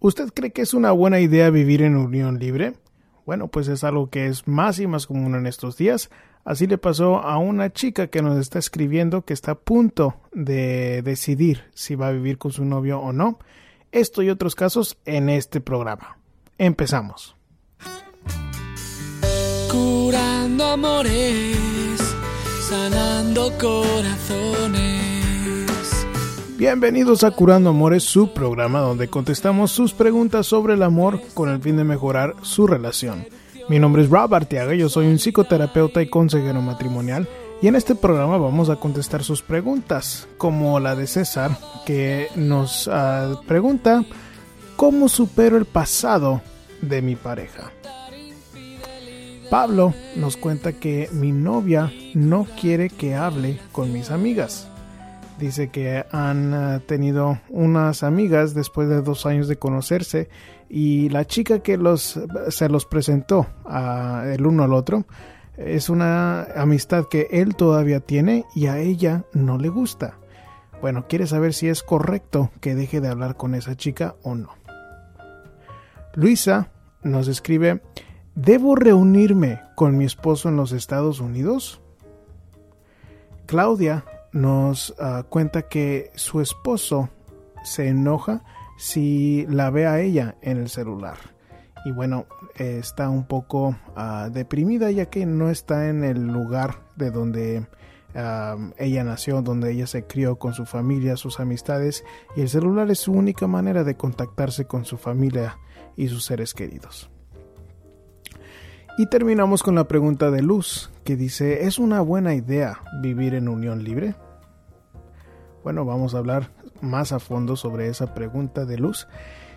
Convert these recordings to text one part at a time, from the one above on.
¿Usted cree que es una buena idea vivir en unión libre? Bueno, pues es algo que es más y más común en estos días. Así le pasó a una chica que nos está escribiendo que está a punto de decidir si va a vivir con su novio o no. Esto y otros casos en este programa. Empezamos. Curando amores, sanando corazones. Bienvenidos a Curando Amores, su programa donde contestamos sus preguntas sobre el amor con el fin de mejorar su relación. Mi nombre es Rob Arteaga, yo soy un psicoterapeuta y consejero matrimonial y en este programa vamos a contestar sus preguntas, como la de César, que nos uh, pregunta ¿Cómo supero el pasado de mi pareja? Pablo nos cuenta que mi novia no quiere que hable con mis amigas dice que han eh, tenido unas amigas después de dos años de conocerse y la chica que los se los presentó el uno al otro es una amistad que él todavía tiene y a ella no le gusta. Bueno, quiere saber si es correcto que deje de hablar con esa chica o no. Luisa nos escribe, ¿debo reunirme con mi esposo en los Estados Unidos? Claudia nos uh, cuenta que su esposo se enoja si la ve a ella en el celular. Y bueno, está un poco uh, deprimida ya que no está en el lugar de donde uh, ella nació, donde ella se crió con su familia, sus amistades, y el celular es su única manera de contactarse con su familia y sus seres queridos. Y terminamos con la pregunta de Luz, que dice, ¿es una buena idea vivir en unión libre? Bueno, vamos a hablar más a fondo sobre esa pregunta de Luz.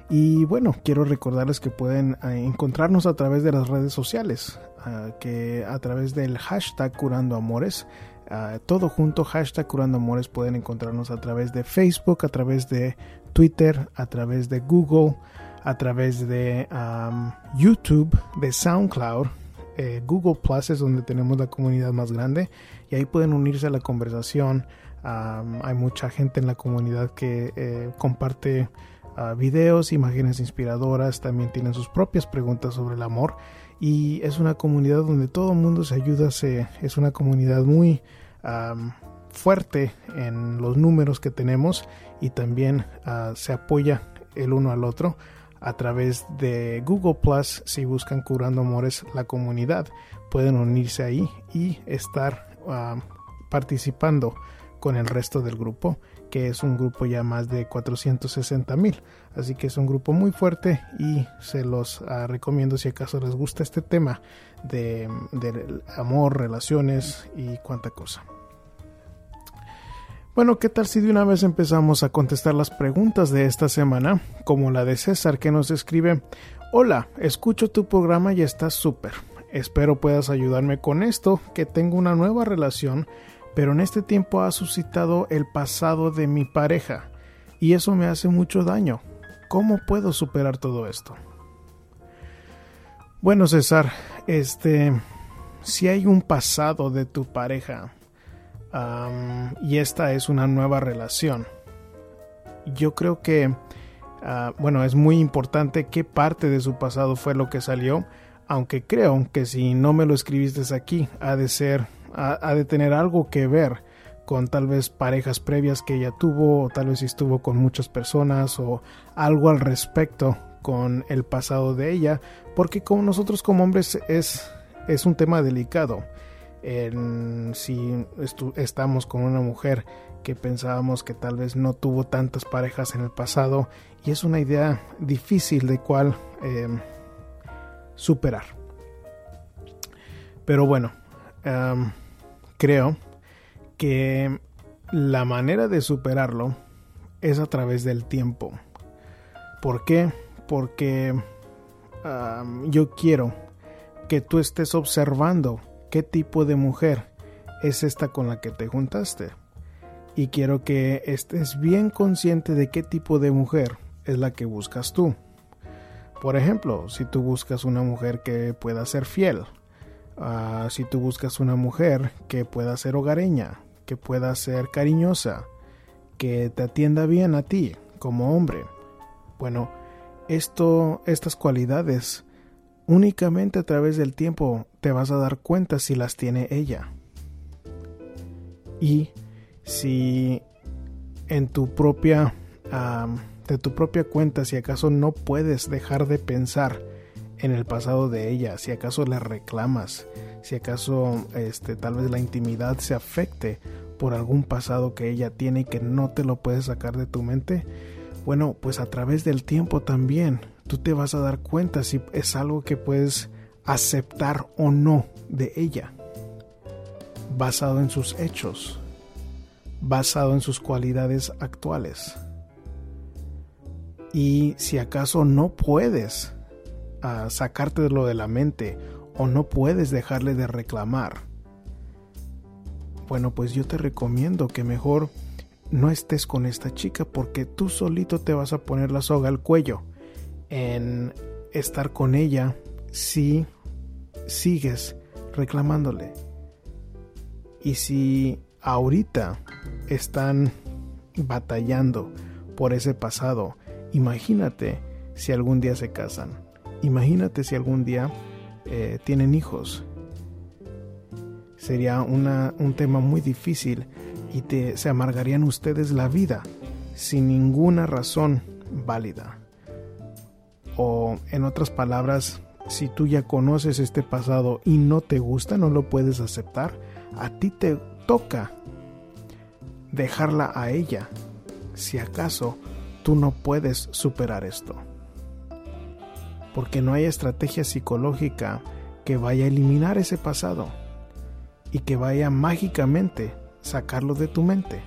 Y bueno, quiero recordarles que pueden eh, encontrarnos a través de las redes sociales, ah, que a través del hashtag Curando Amores, ah, todo junto, hashtag Curando Amores, pueden encontrarnos a través de Facebook, a través de Twitter, a través de Google, a través de YouTube, de SoundCloud, eh, Google Plus es donde tenemos la comunidad más grande y ahí pueden unirse a la conversación. hay mucha gente en la comunidad que eh, comparte uh, videos, imágenes inspiradoras, también tienen sus propias preguntas sobre el amor y es una comunidad donde todo el mundo se ayuda, se, es una comunidad muy fuerte en los números que tenemos y también uh, se apoya el uno al otro a través de Google Plus si buscan Curando Amores la comunidad. Pueden unirse ahí y estar participando con el resto del grupo que es un grupo ya más de 460 mil. Así que es un grupo muy fuerte y se los ah, recomiendo si acaso les gusta este tema de, de amor relaciones y cuánta cosa bueno, ¿qué tal si de una vez empezamos a contestar las preguntas de esta semana? Como la de César que nos escribe, Hola, escucho tu programa y está súper. Espero puedas ayudarme con esto, que tengo una nueva relación, pero en este tiempo ha suscitado el pasado de mi pareja, y eso me hace mucho daño. ¿Cómo puedo superar todo esto? Bueno, César, este, si hay un pasado de tu pareja, y esta es una nueva relación. Yo creo que, ah, bueno, es muy importante qué parte de su pasado fue lo que salió, aunque creo que si no me lo escribiste aquí, ha de ser, ha, de tener algo que ver con tal vez parejas previas que ella tuvo, o tal vez estuvo con muchas personas, o algo al respecto con el pasado de ella, porque como nosotros como hombres es, es un tema delicado en si estamos con una mujer que pensábamos que tal vez no tuvo tantas parejas en el pasado y es una idea difícil de cual em, superar. Pero bueno, em, creo que la manera de superarlo es a través del tiempo. ¿Por qué? Porque yo quiero que tú estés observando qué tipo de mujer es esta con la que te juntaste. Y quiero que estés bien consciente de qué tipo de mujer es la que buscas tú. Por ejemplo, si tú buscas una mujer que pueda ser fiel, ah, si tú buscas una mujer que pueda ser hogareña, que pueda ser cariñosa, que te atienda bien a ti como hombre, bueno, esto, estas cualidades, únicamente a través del tiempo te vas a dar cuenta si las tiene ella. Y si en tu propia, de tu propia cuenta, si acaso no puedes dejar de pensar en el pasado de ella, si acaso le reclamas, si acaso este, tal vez la intimidad se afecte por algún pasado que ella tiene y que no te lo puedes sacar de tu mente, bueno, pues a través del tiempo también tú te vas a dar cuenta si es algo que puedes aceptar o no de ella, basado en sus hechos, basado en sus cualidades actuales. Y si acaso no puedes uh, sacarte lo de la mente o no puedes dejarle de reclamar, bueno, pues yo te recomiendo que mejor no estés con esta chica porque tú solito te vas a poner la soga al cuello en estar con ella si sigues reclamándole. Y si ahorita están batallando por ese pasado, imagínate si algún día se casan. Imagínate si algún día eh, tienen hijos. Sería un tema muy difícil y se amargarían ustedes la vida sin ninguna razón válida. O en otras palabras, si tú ya conoces este pasado y no te gusta, no lo puedes aceptar, a ti te toca dejarla a ella, si acaso tú no puedes superar esto. Porque no hay estrategia psicológica que vaya a eliminar ese pasado y que vaya mágicamente sacarlo de tu mente.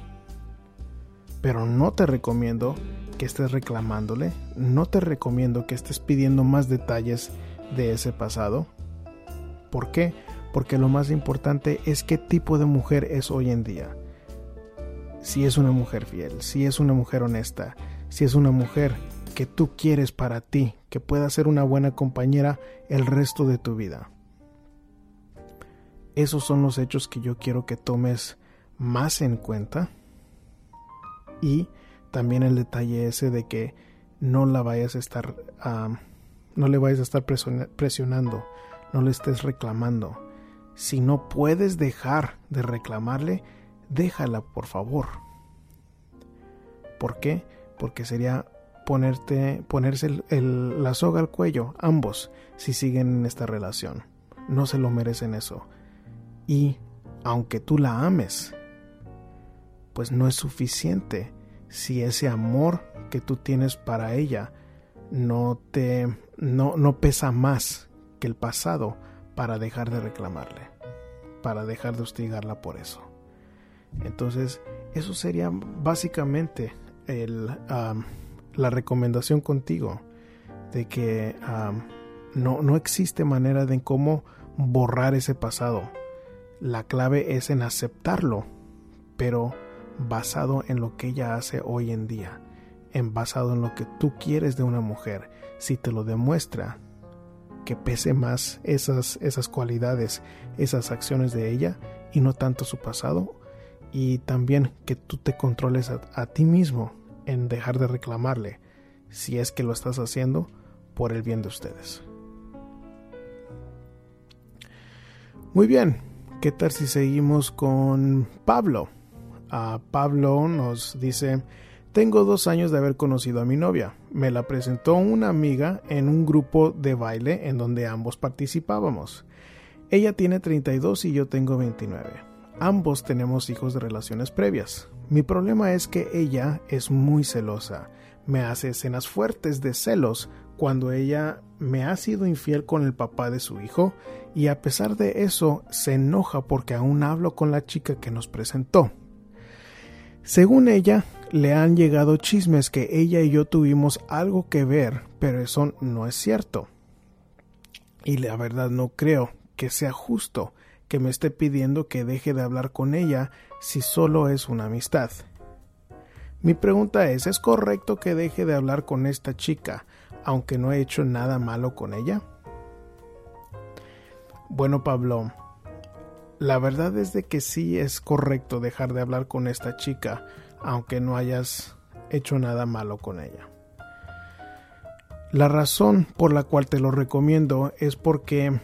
Pero no te recomiendo que estés reclamándole, no te recomiendo que estés pidiendo más detalles de ese pasado. ¿Por qué? Porque lo más importante es qué tipo de mujer es hoy en día. Si es una mujer fiel, si es una mujer honesta, si es una mujer que tú quieres para ti, que pueda ser una buena compañera el resto de tu vida. Esos son los hechos que yo quiero que tomes más en cuenta y también el detalle ese de que no la vayas a estar no le vayas a estar presionando no le estés reclamando. Si no puedes dejar de reclamarle déjala por favor. ¿por qué? porque sería ponerte ponerse la soga al cuello ambos si siguen en esta relación. No se lo merecen eso. Y aunque tú la ames pues no es suficiente si ese amor que tú tienes para ella no te no, no pesa más que el pasado para dejar de reclamarle, para dejar de hostigarla por eso. Entonces, eso sería básicamente el, la recomendación contigo de que no, no existe manera de cómo borrar ese pasado. La clave es en aceptarlo, pero basado en lo que ella hace hoy en día, en basado en lo que tú quieres de una mujer. Si te lo demuestra, que pese más esas, esas cualidades, esas acciones de ella y no tanto su pasado, y también que tú te controles a, a ti mismo en dejar de reclamarle, si es que lo estás haciendo por el bien de ustedes. Muy bien, ¿qué tal si seguimos con Pablo? Pablo nos dice, tengo dos años de haber conocido a mi novia. Me la presentó una amiga en un grupo de baile en donde ambos participábamos. Ella tiene 32 y yo tengo 29. Ambos tenemos hijos de relaciones previas. Mi problema es que ella es muy celosa. Me hace escenas fuertes de celos cuando ella me ha sido infiel con el papá de su hijo y a pesar de eso se enoja porque aún hablo con la chica que nos presentó. Según ella, le han llegado chismes que ella y yo tuvimos algo que ver, pero eso no es cierto. Y la verdad no creo que sea justo que me esté pidiendo que deje de hablar con ella si solo es una amistad. Mi pregunta es, ¿es correcto que deje de hablar con esta chica aunque no he hecho nada malo con ella? Bueno, Pablo, la verdad es de que sí es correcto dejar de hablar con esta chica, aunque no hayas hecho nada malo con ella. La razón por la cual te lo recomiendo es porque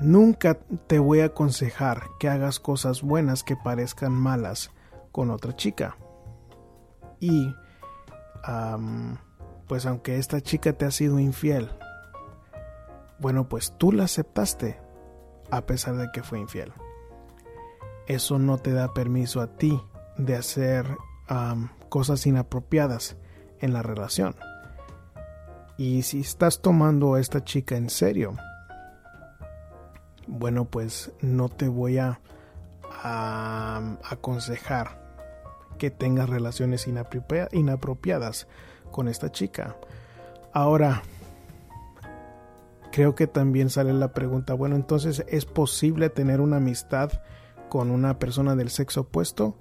nunca te voy a aconsejar que hagas cosas buenas que parezcan malas con otra chica. Y pues aunque esta chica te ha sido infiel, bueno, pues tú la aceptaste a pesar de que fue infiel. Eso no te da permiso a ti de hacer cosas inapropiadas en la relación. Y si estás tomando a esta chica en serio, bueno, pues no te voy a, aconsejar que tengas relaciones inapropiadas con esta chica. Ahora, creo que también sale la pregunta, bueno, entonces, ¿es posible tener una amistad con una persona del sexo opuesto?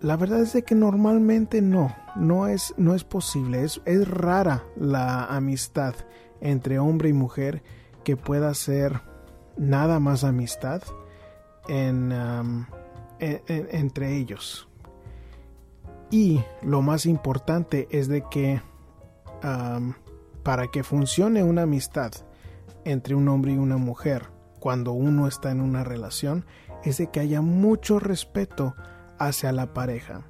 La verdad es de que normalmente no, no es, no es posible, es, es rara la amistad entre hombre y mujer que pueda ser nada más amistad en, entre ellos. Y lo más importante es de que para que funcione una amistad entre un hombre y una mujer cuando uno está en una relación es de que haya mucho respeto hacia la pareja.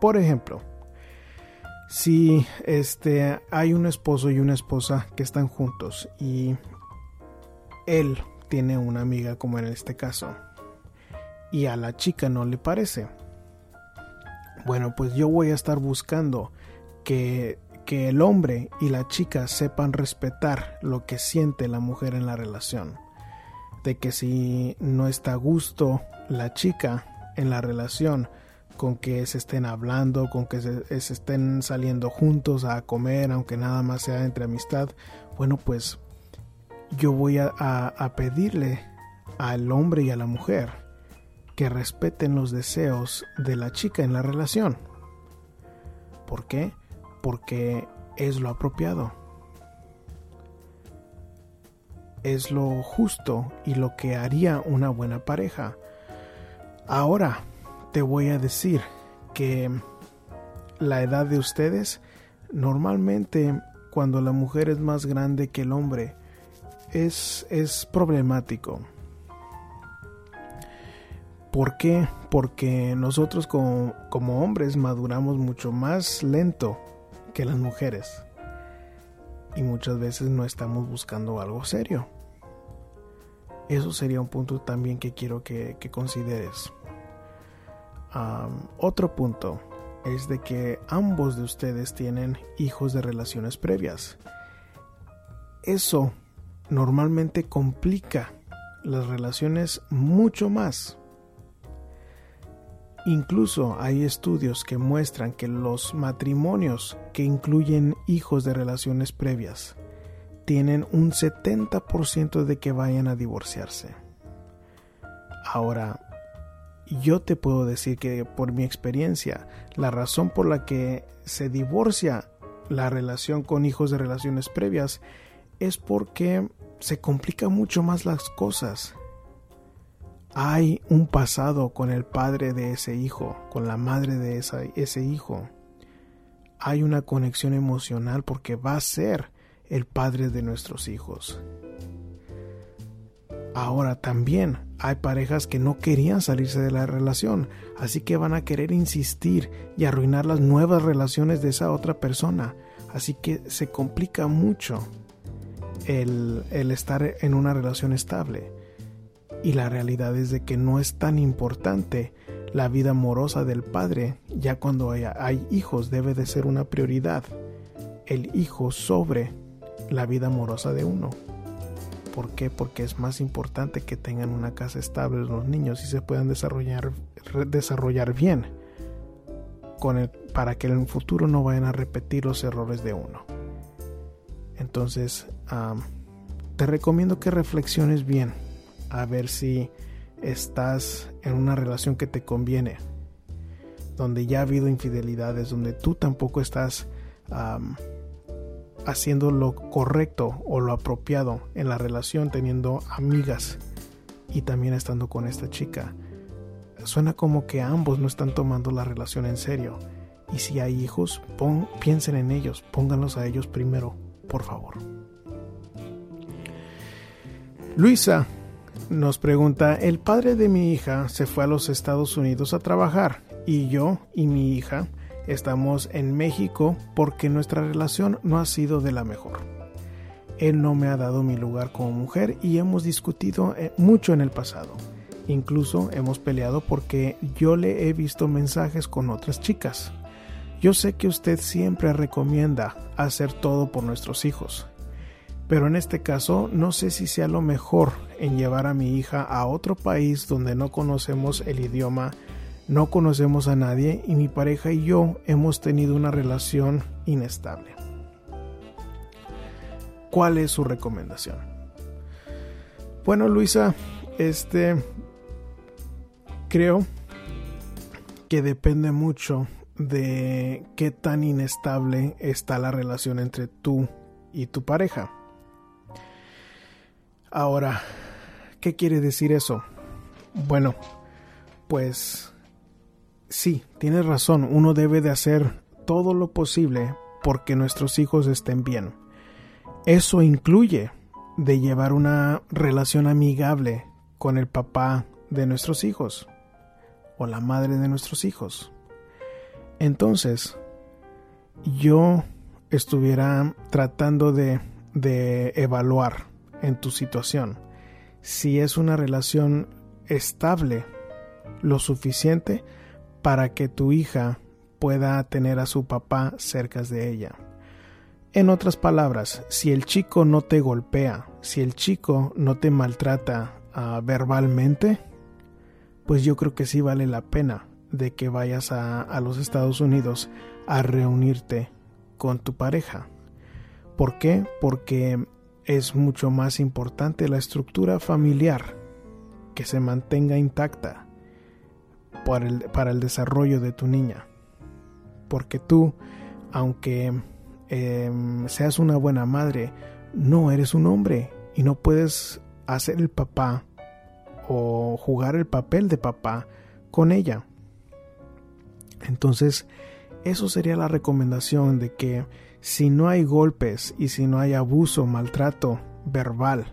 Por ejemplo, si este hay un esposo y una esposa que están juntos y él tiene una amiga como en este caso y a la chica no le parece. Bueno, pues yo voy a estar buscando que, que el hombre y la chica sepan respetar lo que siente la mujer en la relación. De que si no está a gusto la chica en la relación, con que se estén hablando, con que se, estén saliendo juntos a comer, aunque nada más sea entre amistad, bueno, pues yo voy a, a pedirle al hombre y a la mujer que respeten los deseos de la chica en la relación. ¿Por qué? Porque es lo apropiado. Es lo justo y lo que haría una buena pareja. Ahora te voy a decir que la edad de ustedes normalmente cuando la mujer es más grande que el hombre es, es problemático. ¿Por qué? Porque nosotros como, como hombres maduramos mucho más lento que las mujeres. Y muchas veces no estamos buscando algo serio. Eso sería un punto también que quiero que, consideres otro punto es de que ambos de ustedes tienen hijos de relaciones previas. Eso normalmente complica las relaciones mucho más. Incluso hay estudios que muestran que los matrimonios que incluyen hijos de relaciones previas tienen un 70% de que vayan a divorciarse. Ahora, yo te puedo decir que por mi experiencia, la razón por la que se divorcia la relación con hijos de relaciones previas es porque se complican mucho más las cosas. Hay un pasado con el padre de ese hijo, con la madre de ese hijo. Hay una conexión emocional porque va a ser el padre de nuestros hijos. Ahora también hay parejas que no querían salirse de la relación, así que van a querer insistir y arruinar las nuevas relaciones de esa otra persona. Así que se complica mucho el, estar en una relación estable. Y la realidad es de que no es tan importante la vida amorosa del padre, ya cuando hay hijos debe de ser una prioridad el hijo sobre la vida amorosa de uno. ¿Por qué? Porque es más importante que tengan una casa estable los niños y se puedan desarrollar, bien para que en el futuro no vayan a repetir los errores de uno. Entonces, te recomiendo que reflexiones bien a ver si estás en una relación que te conviene, donde ya ha habido infidelidades, donde tú tampoco estás haciendo lo correcto o lo apropiado en la relación, teniendo amigas y también estando con esta chica. Suena como que ambos no están tomando la relación en serio. Y si hay hijos, piensen en ellos, pónganlos a ellos primero por favor. Luisa nos pregunta, el padre de mi hija se fue a los Estados Unidos a trabajar y yo y mi hija estamos en México porque nuestra relación no ha sido de la mejor. Él no me ha dado mi lugar como mujer y hemos discutido eh, mucho en el pasado. Incluso hemos peleado porque yo le he visto mensajes con otras chicas. Yo sé que usted siempre recomienda hacer todo por nuestros hijos, pero en este caso no sé si sea lo mejor en llevar a mi hija a otro país donde no conocemos el idioma, no conocemos a nadie y mi pareja y yo hemos tenido una relación inestable. ¿Cuál es su recomendación? Bueno, Luisa, este creo que depende mucho de qué tan inestable está la relación entre tú y tu pareja. Ahora, ¿qué quiere decir eso? Bueno, pues sí, tienes razón, uno debe de hacer todo lo posible porque nuestros hijos estén bien. Eso incluye de llevar una relación amigable con el papá de nuestros hijos o la madre de nuestros hijos. Entonces, yo estuviera tratando de, de evaluar en tu situación. Si es una relación estable lo suficiente para que tu hija pueda tener a su papá cerca de ella. En otras palabras, si el chico no te golpea, si el chico no te maltrata uh, verbalmente, pues yo creo que sí vale la pena de que vayas a, a los Estados Unidos a reunirte con tu pareja. ¿Por qué? Porque es mucho más importante la estructura familiar que se mantenga intacta para el, para el desarrollo de tu niña. Porque tú, aunque eh, seas una buena madre, no eres un hombre y no puedes hacer el papá o jugar el papel de papá con ella. Entonces, eso sería la recomendación de que si no hay golpes y si no hay abuso, maltrato verbal,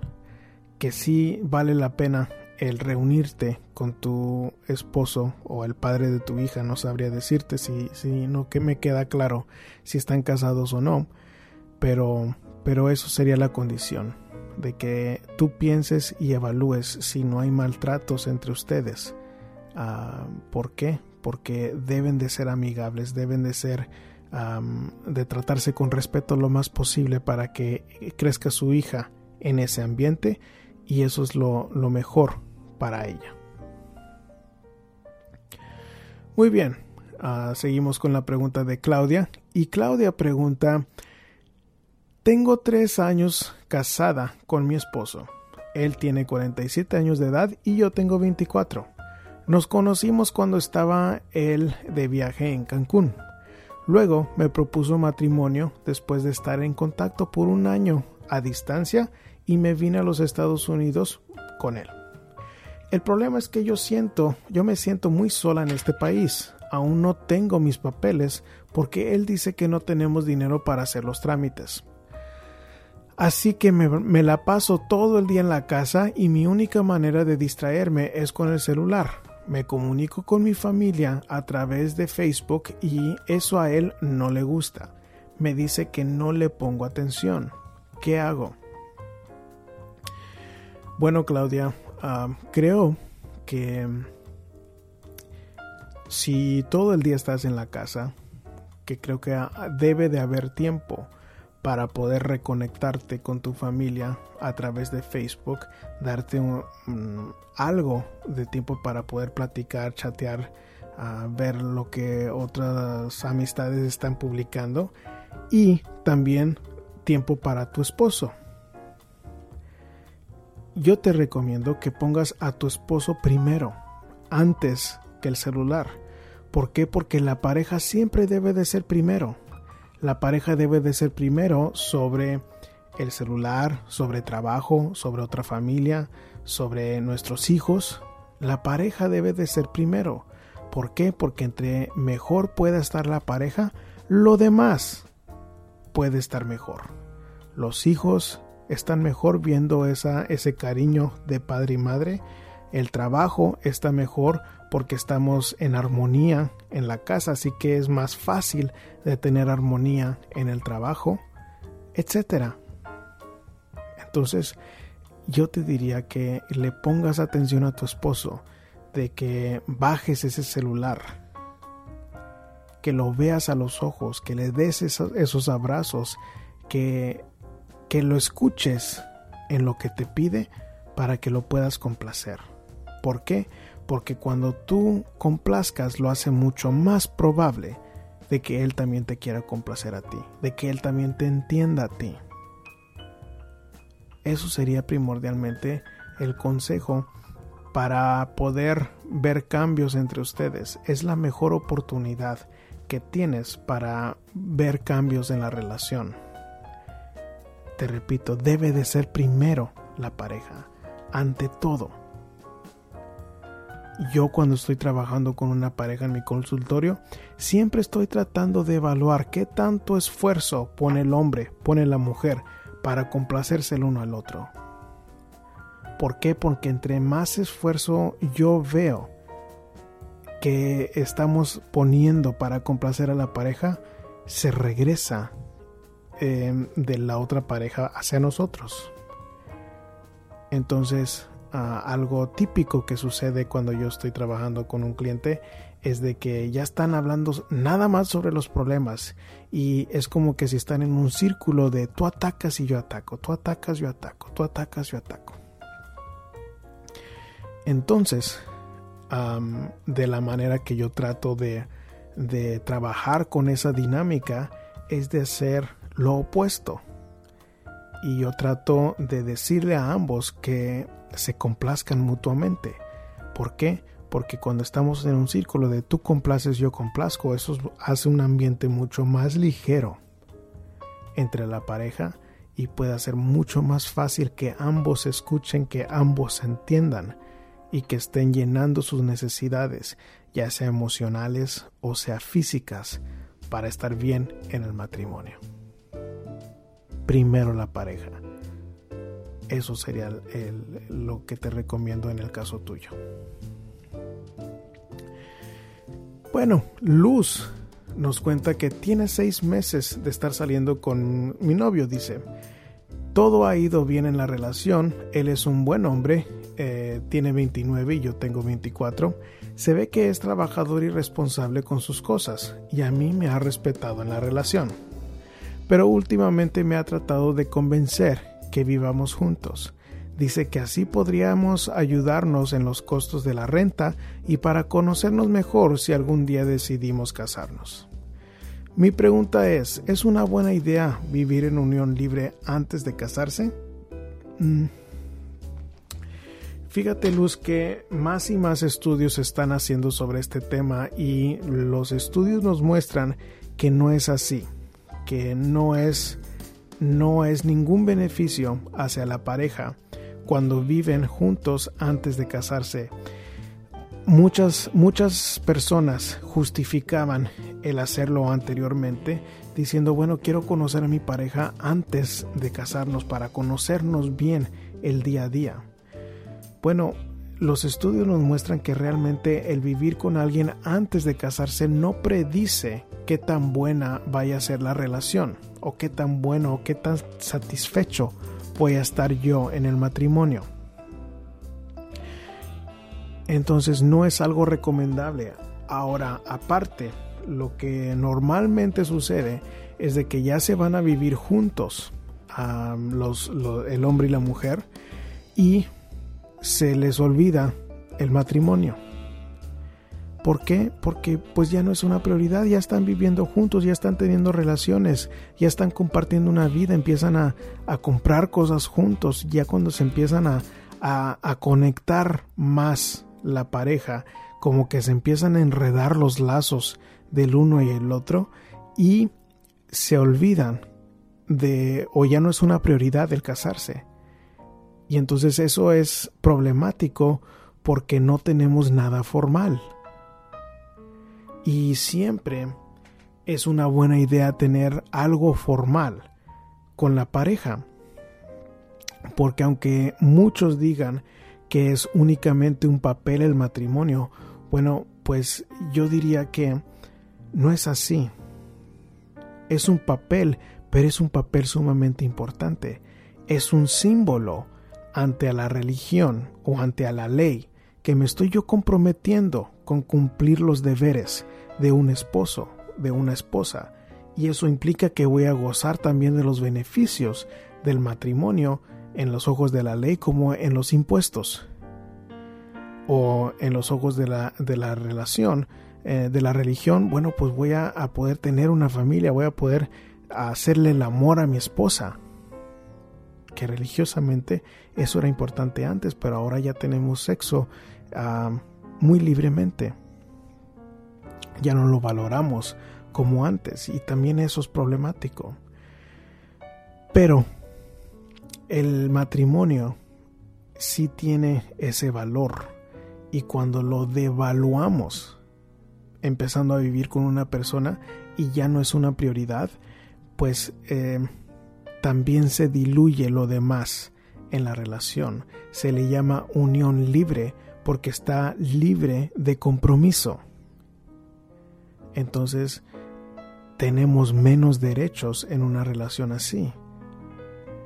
que sí vale la pena el reunirte con tu esposo o el padre de tu hija, no sabría decirte si, si no que me queda claro si están casados o no, pero, pero eso sería la condición, de que tú pienses y evalúes si no hay maltratos entre ustedes. Uh, ¿Por qué? Porque deben de ser amigables, deben de ser de tratarse con respeto lo más posible para que crezca su hija en ese ambiente y eso es lo, mejor para ella. Muy bien, ah, seguimos con la pregunta de Claudia y Claudia pregunta, tengo tres años casada con mi esposo. Él tiene 47 años de edad y yo tengo 24. Nos conocimos cuando estaba él de viaje en Cancún. Luego me propuso matrimonio después de estar en contacto por un año a distancia y me vine a los Estados Unidos con él. El problema es que yo siento, yo me siento muy sola en este país. Aún no tengo mis papeles porque él dice que no tenemos dinero para hacer los trámites. Así que me, me, la paso todo el día en la casa y mi única manera de distraerme es con el celular me comunico con mi familia a través de Facebook y eso a él no le gusta. Me dice que no le pongo atención. ¿Qué hago? Bueno, Claudia, ah, creo que si todo el día estás en la casa, que creo que debe de haber tiempo para poder reconectarte con tu familia a través de Facebook, darte algo de tiempo para poder platicar, chatear, ver lo que otras amistades están publicando y también tiempo para tu esposo. Yo te recomiendo que pongas a tu esposo primero, antes que el celular. ¿Por qué? Porque la pareja siempre debe de ser primero la pareja debe de ser primero sobre el celular, sobre trabajo, sobre otra familia, sobre nuestros hijos. La pareja debe de ser primero. ¿Por qué? Porque entre mejor pueda estar la pareja, lo demás puede estar mejor. Los hijos están mejor viendo esa, ese cariño de padre y madre. El trabajo está mejor porque estamos en armonía en la casa, así que es más fácil de tener armonía en el trabajo, etcétera. Entonces, yo te diría que le pongas atención a tu esposo, de que bajes ese celular, que lo veas a los ojos, que le des esos, abrazos, que, que lo escuches en lo que te pide para que lo puedas complacer. ¿Por qué? Porque cuando tú complazcas lo hace mucho más probable de que él también te quiera complacer a ti, de que él también te entienda a ti. Eso sería primordialmente el consejo para poder ver cambios entre ustedes. Es la mejor oportunidad que tienes para ver cambios en la relación. Te repito, debe de ser primero la pareja, ante todo. Yo cuando estoy trabajando con una pareja en mi consultorio, siempre estoy tratando de evaluar qué tanto esfuerzo pone el hombre, pone la mujer para complacerse el uno al otro. ¿Por qué? Porque entre más esfuerzo yo veo que estamos poniendo para complacer a la pareja, se regresa em, de la otra pareja hacia nosotros. Entonces, algo típico que sucede cuando yo estoy trabajando con un cliente es de que ya están hablando nada más sobre los problemas y es como que si están en un círculo de tú atacas y yo ataco, tú atacas, yo ataco, tú atacas, yo ataco. Entonces, de la manera que yo trato de trabajar con esa dinámica es de hacer lo opuesto. Y yo trato de decirle a ambos que se complazcan mutuamente. ¿Por qué? porque cuando estamos en un círculo de tú complaces, yo complazco, eso hace un ambiente mucho más ligero entre la pareja y puede ser mucho más fácil que ambos escuchen, que ambos entiendan y que estén llenando sus necesidades, ya sea emocionales o sea físicas, para estar bien en el matrimonio. Primero la pareja. Eso sería lo que te recomiendo en el caso tuyo. Bueno, Luz nos cuenta que tiene seis meses de estar saliendo con mi novio, dice. Todo ha ido bien en la relación, él es un buen hombre, eh, tiene 29 y yo tengo 24. Se ve que es trabajador y responsable con sus cosas, y a mí me ha respetado en la relación. Pero últimamente me ha tratado de convencer que vivamos juntos. Dice que así podríamos ayudarnos en los costos de la renta y para conocernos mejor si algún día decidimos casarnos. Mi pregunta es, ¿es una buena idea vivir en unión libre antes de casarse? Mm. Fíjate Luz que más y más estudios se están haciendo sobre este tema y los estudios nos muestran que no es así, que no es no es ningún beneficio hacia la pareja cuando viven juntos antes de casarse. Muchas, muchas personas justificaban el hacerlo anteriormente diciendo, bueno, quiero conocer a mi pareja antes de casarnos para conocernos bien el día a día. Bueno, los estudios nos muestran que realmente el vivir con alguien antes de casarse no predice qué tan buena vaya a ser la relación o qué tan bueno o qué tan satisfecho voy a estar yo en el matrimonio. Entonces no es algo recomendable. Ahora, aparte, lo que normalmente sucede es de que ya se van a vivir juntos los, el hombre y la mujer y se les olvida el matrimonio. ¿Por qué? Porque pues ya no es una prioridad, ya están viviendo juntos, ya están teniendo relaciones, ya están compartiendo una vida, empiezan a, comprar cosas juntos, ya cuando se empiezan a, a conectar más la pareja, como que se empiezan a enredar los lazos del uno y el otro y se olvidan de o ya no es una prioridad el casarse. Y entonces eso es problemático porque no tenemos nada formal. Y siempre es una buena idea tener algo formal con la pareja. Porque aunque muchos digan que es únicamente un papel el matrimonio, bueno, pues yo diría que no es así. Es un papel, pero es un papel sumamente importante. Es un símbolo ante la religión o ante a la ley que me estoy yo comprometiendo con cumplir los deberes de un esposo, de una esposa, y eso implica que voy a gozar también de los beneficios del matrimonio en los ojos de la ley como en los impuestos o en los ojos de la, de la relación, eh, de la religión, bueno, pues voy a, a, poder tener una familia, voy a poder hacerle el amor a mi esposa. Que religiosamente eso era importante antes, pero ahora ya tenemos sexo uh, muy libremente. Ya no lo valoramos como antes y también eso es problemático. Pero el matrimonio sí tiene ese valor y cuando lo devaluamos empezando a vivir con una persona y ya no es una prioridad, pues eh, también se diluye lo demás en la relación. Se le llama unión libre porque está libre de compromiso. Entonces, tenemos menos derechos en una relación así.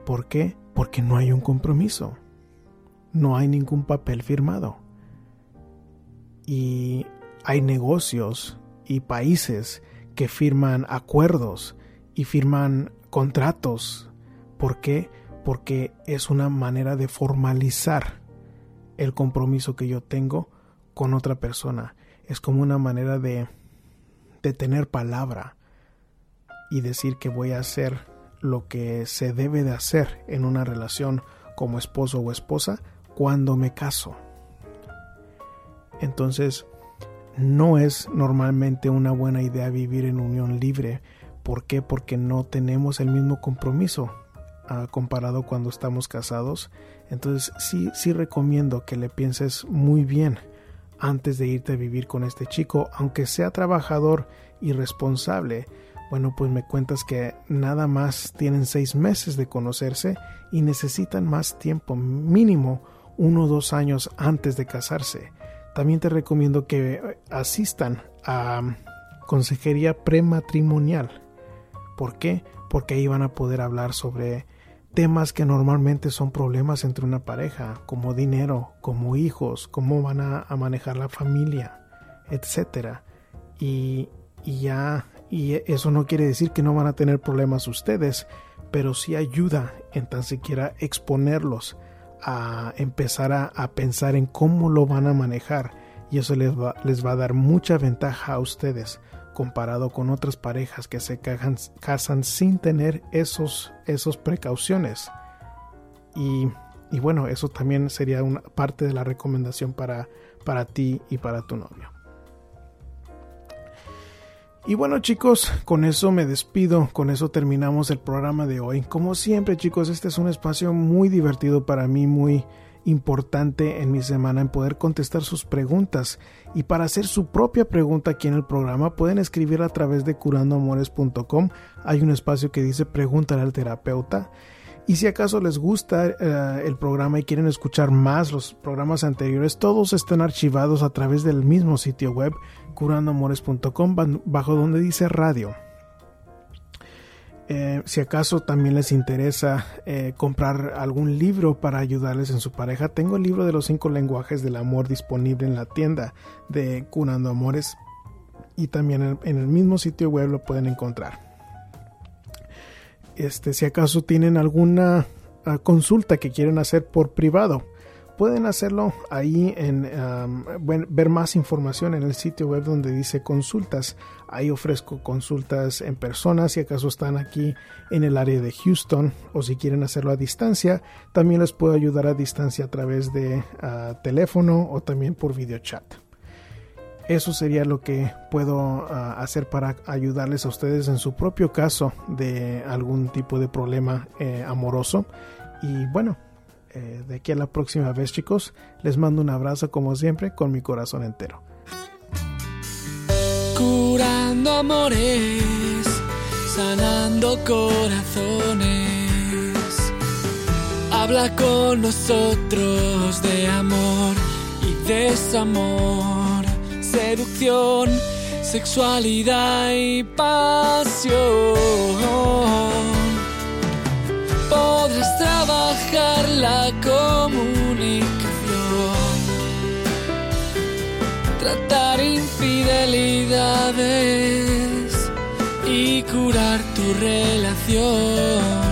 ¿Por qué? Porque no hay un compromiso. No hay ningún papel firmado. Y hay negocios y países que firman acuerdos y firman contratos. ¿Por qué? Porque es una manera de formalizar el compromiso que yo tengo con otra persona. Es como una manera de, de tener palabra y decir que voy a hacer lo que se debe de hacer en una relación como esposo o esposa cuando me caso. Entonces, no es normalmente una buena idea vivir en unión libre. ¿Por qué? Porque no tenemos el mismo compromiso comparado cuando estamos casados. Entonces sí, sí recomiendo que le pienses muy bien antes de irte a vivir con este chico, aunque sea trabajador y responsable. Bueno, pues me cuentas que nada más tienen seis meses de conocerse y necesitan más tiempo, mínimo uno o dos años antes de casarse. También te recomiendo que asistan a consejería prematrimonial. ¿Por qué? Porque ahí van a poder hablar sobre temas que normalmente son problemas entre una pareja, como dinero, como hijos, cómo van a, manejar la familia, etcétera. Y, y ya, y eso no quiere decir que no van a tener problemas ustedes, pero sí ayuda en tan siquiera exponerlos a empezar a, pensar en cómo lo van a manejar y eso les va, les va a dar mucha ventaja a ustedes comparado con otras parejas que se casan, sin tener esos, esos precauciones. Y, y, bueno, eso también sería una parte de la recomendación para, para ti y para tu novio. Y bueno chicos, con eso me despido, con eso terminamos el programa de hoy. Como siempre chicos, este es un espacio muy divertido para mí, muy importante en mi semana en poder contestar sus preguntas. Y para hacer su propia pregunta aquí en el programa pueden escribir a través de curandoamores.com. Hay un espacio que dice pregúntale al terapeuta. Y si acaso les gusta eh, el programa y quieren escuchar más los programas anteriores, todos están archivados a través del mismo sitio web curandoamores.com bajo donde dice radio. Eh, si acaso también les interesa eh, comprar algún libro para ayudarles en su pareja, tengo el libro de los cinco lenguajes del amor disponible en la tienda de Curando Amores y también en el mismo sitio web lo pueden encontrar. Este, si acaso tienen alguna ah, consulta que quieren hacer por privado, pueden hacerlo ahí en ver más información en el sitio web donde dice consultas. Ahí ofrezco consultas en persona si acaso están aquí en el área de Houston o si quieren hacerlo a distancia. También les puedo ayudar a distancia a través de ah, teléfono o también por video chat. Eso sería lo que puedo ah, hacer para ayudarles a ustedes en su propio caso de algún tipo de problema eh, amoroso. Y bueno, eh, de aquí a la próxima vez chicos, les mando un abrazo como siempre con mi corazón entero. Curando amores, sanando corazones Habla con nosotros de amor y desamor, seducción, sexualidad y pasión. Trabajar la comunicación, tratar infidelidades y curar tu relación.